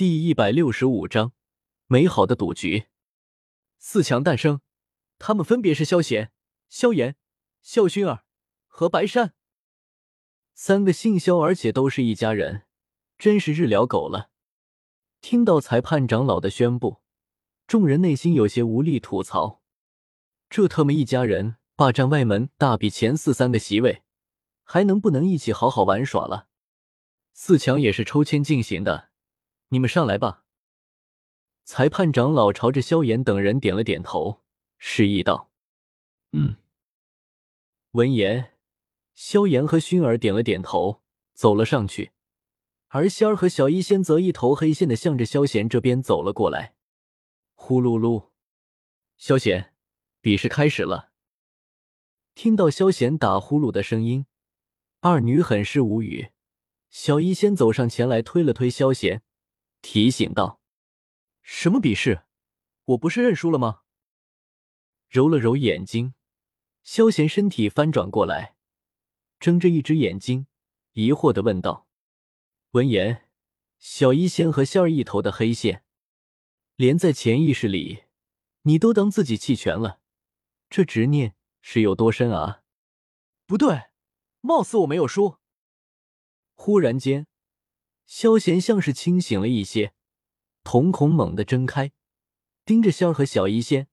第一百六十五章，美好的赌局。四强诞生，他们分别是萧贤、萧炎、萧薰儿和白山。三个姓萧，而且都是一家人，真是日了狗了。听到裁判长老的宣布，众人内心有些无力吐槽：这他妈一家人霸占外门大比前四三个席位，还能不能一起好好玩耍了？四强也是抽签进行的。你们上来吧。裁判长老朝着萧炎等人点了点头，示意道：“嗯。”闻言，萧炎和薰儿点了点头，走了上去。而仙儿和小医仙则一头黑线的向着萧贤这边走了过来。呼噜噜，萧贤，比试开始了。听到萧贤打呼噜的声音，二女很是无语。小医仙走上前来，推了推萧贤。提醒道：“什么比试？我不是认输了吗？”揉了揉眼睛，萧贤身体翻转过来，睁着一只眼睛，疑惑的问道：“闻言，小医仙和仙儿一头的黑线，连在潜意识里，你都当自己弃权了，这执念是有多深啊？”不对，貌似我没有输。忽然间。萧贤像是清醒了一些，瞳孔猛地睁开，盯着仙儿和小医仙，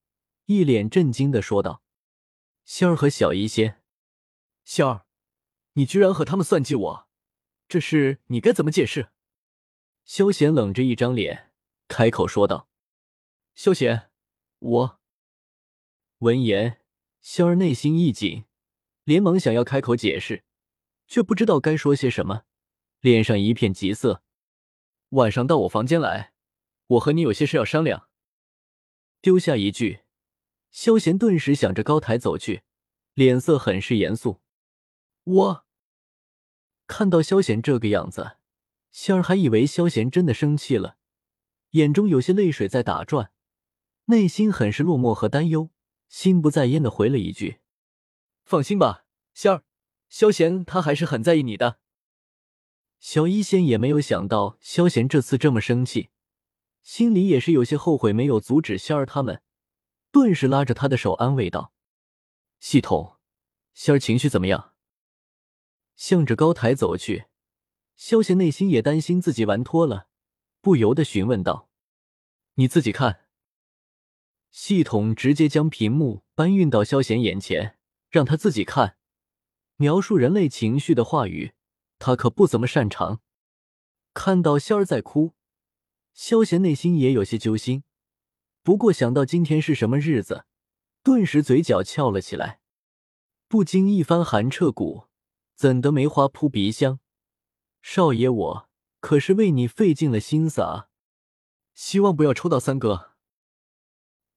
一脸震惊的说道：“仙儿和小医仙，仙儿，你居然和他们算计我，这事你该怎么解释？”萧贤冷着一张脸，开口说道：“萧贤，我……”闻言，仙儿内心一紧，连忙想要开口解释，却不知道该说些什么。脸上一片急色，晚上到我房间来，我和你有些事要商量。丢下一句，萧贤顿时向着高台走去，脸色很是严肃。我看到萧贤这个样子，仙儿还以为萧贤真的生气了，眼中有些泪水在打转，内心很是落寞和担忧，心不在焉的回了一句：“放心吧，仙儿，萧贤他还是很在意你的。”小医仙也没有想到萧贤这次这么生气，心里也是有些后悔没有阻止仙儿他们，顿时拉着他的手安慰道：“系统，仙儿情绪怎么样？”向着高台走去，萧贤内心也担心自己玩脱了，不由得询问道：“你自己看。”系统直接将屏幕搬运到萧贤眼前，让他自己看，描述人类情绪的话语。他可不怎么擅长。看到仙儿在哭，萧贤内心也有些揪心。不过想到今天是什么日子，顿时嘴角翘了起来，不禁一番寒彻骨。怎得梅花扑鼻香？少爷，我可是为你费尽了心思啊！希望不要抽到三哥。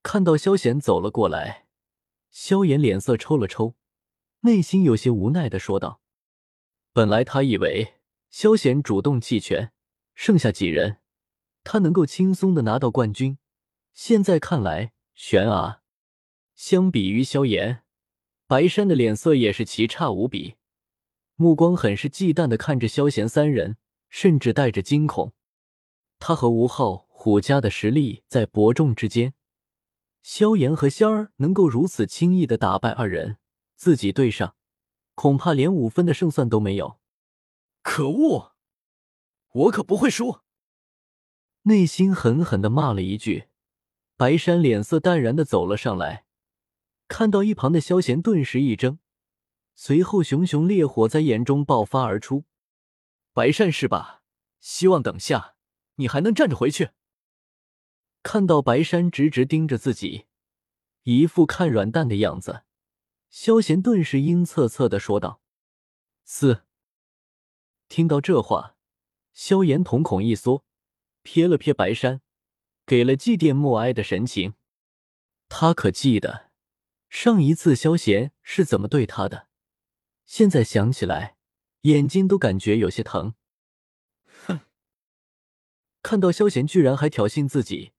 看到萧贤走了过来，萧炎脸色抽了抽，内心有些无奈的说道。本来他以为萧贤主动弃权，剩下几人，他能够轻松的拿到冠军。现在看来，悬啊！相比于萧炎，白山的脸色也是奇差无比，目光很是忌惮的看着萧贤三人，甚至带着惊恐。他和吴昊、虎家的实力在伯仲之间，萧炎和仙儿能够如此轻易的打败二人，自己对上。恐怕连五分的胜算都没有。可恶！我可不会输！内心狠狠的骂了一句。白山脸色淡然的走了上来，看到一旁的萧贤，顿时一怔，随后熊熊烈火在眼中爆发而出。白山是吧？希望等下你还能站着回去。看到白山直直盯着自己，一副看软蛋的样子。萧贤顿时阴恻恻的说道：“四。”听到这话，萧炎瞳孔一缩，瞥了瞥白山，给了祭奠默哀的神情。他可记得上一次萧贤是怎么对他的，现在想起来，眼睛都感觉有些疼。哼！看到萧贤居然还挑衅自己，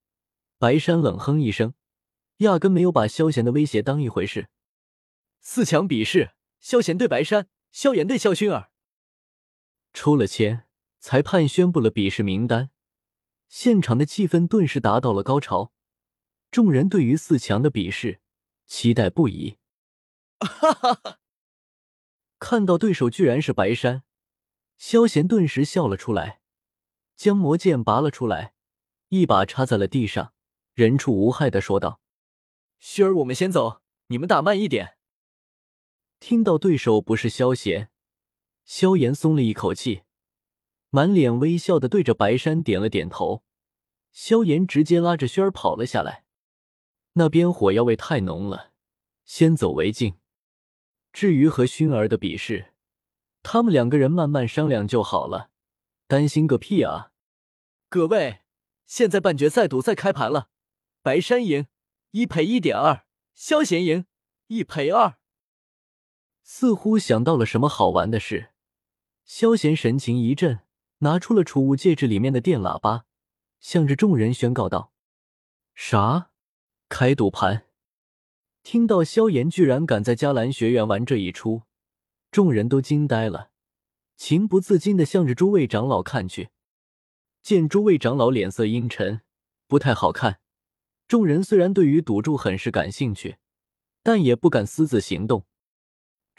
白山冷哼一声，压根没有把萧贤的威胁当一回事。四强比试，萧贤对白山，萧炎对萧薰儿。抽了签，裁判宣布了比试名单。现场的气氛顿时达到了高潮，众人对于四强的比试期待不已。哈哈哈！看到对手居然是白山，萧贤顿时笑了出来，将魔剑拔了出来，一把插在了地上，人畜无害的说道：“薰儿，我们先走，你们打慢一点。”听到对手不是萧贤，萧炎松了一口气，满脸微笑的对着白山点了点头。萧炎直接拉着薰儿跑了下来，那边火药味太浓了，先走为敬。至于和薰儿的比试，他们两个人慢慢商量就好了，担心个屁啊！各位，现在半决赛赌赛开盘了，白山赢一赔一点二，萧贤赢一赔二。似乎想到了什么好玩的事，萧贤神情一震，拿出了储物戒指里面的电喇叭，向着众人宣告道：“啥？开赌盘？”听到萧炎居然敢在迦兰学院玩这一出，众人都惊呆了，情不自禁的向着诸位长老看去。见诸位长老脸色阴沉，不太好看。众人虽然对于赌注很是感兴趣，但也不敢私自行动。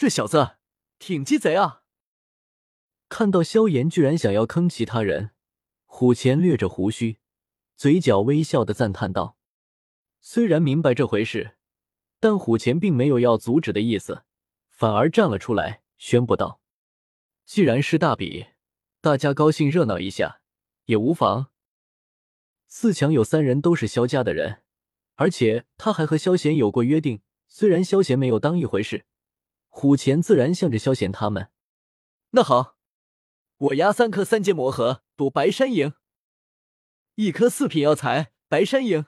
这小子挺鸡贼啊！看到萧炎居然想要坑其他人，虎钳掠着胡须，嘴角微笑的赞叹道：“虽然明白这回事。”但虎钳并没有要阻止的意思，反而站了出来，宣布道：“既然是大比，大家高兴热闹一下也无妨。四强有三人都是萧家的人，而且他还和萧贤有过约定。虽然萧贤没有当一回事，虎钳自然向着萧贤他们。那好，我压三颗三阶魔核赌白山赢，一颗四品药材白山赢。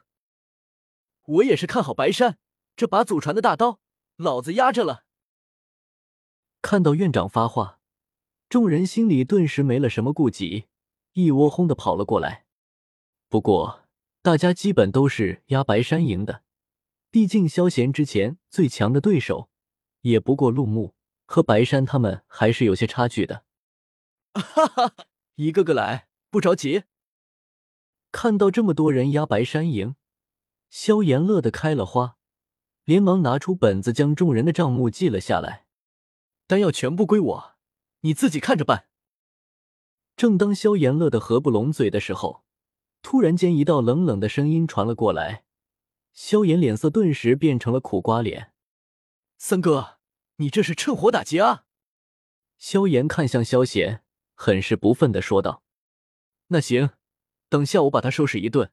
我也是看好白山。”这把祖传的大刀，老子压着了。看到院长发话，众人心里顿时没了什么顾忌，一窝蜂的跑了过来。不过，大家基本都是压白山赢的，毕竟萧贤之前最强的对手也不过陆木和白山，他们还是有些差距的。哈哈，一个个来，不着急。看到这么多人压白山营，萧炎乐得开了花。连忙拿出本子，将众人的账目记了下来。丹药全部归我，你自己看着办。正当萧炎乐得合不拢嘴的时候，突然间一道冷冷的声音传了过来。萧炎脸色顿时变成了苦瓜脸。三哥，你这是趁火打劫啊！萧炎看向萧贤，很是不忿的说道：“那行，等下我把他收拾一顿。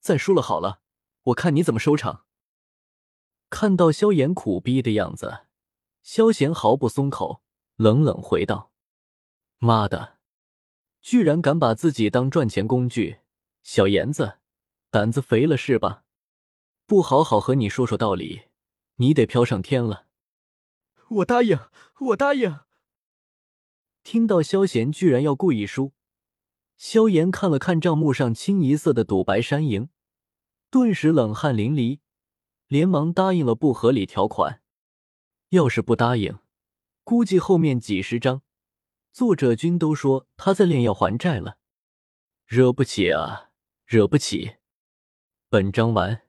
再输了好了，我看你怎么收场。”看到萧炎苦逼的样子，萧贤毫不松口，冷冷回道：“妈的，居然敢把自己当赚钱工具！小炎子，胆子肥了是吧？不好好和你说说道理，你得飘上天了！”我答应，我答应。听到萧贤居然要故意输，萧炎看了看账目上清一色的赌白山赢，顿时冷汗淋漓。连忙答应了不合理条款，要是不答应，估计后面几十章作者君都说他在炼药还债了，惹不起啊，惹不起！本章完。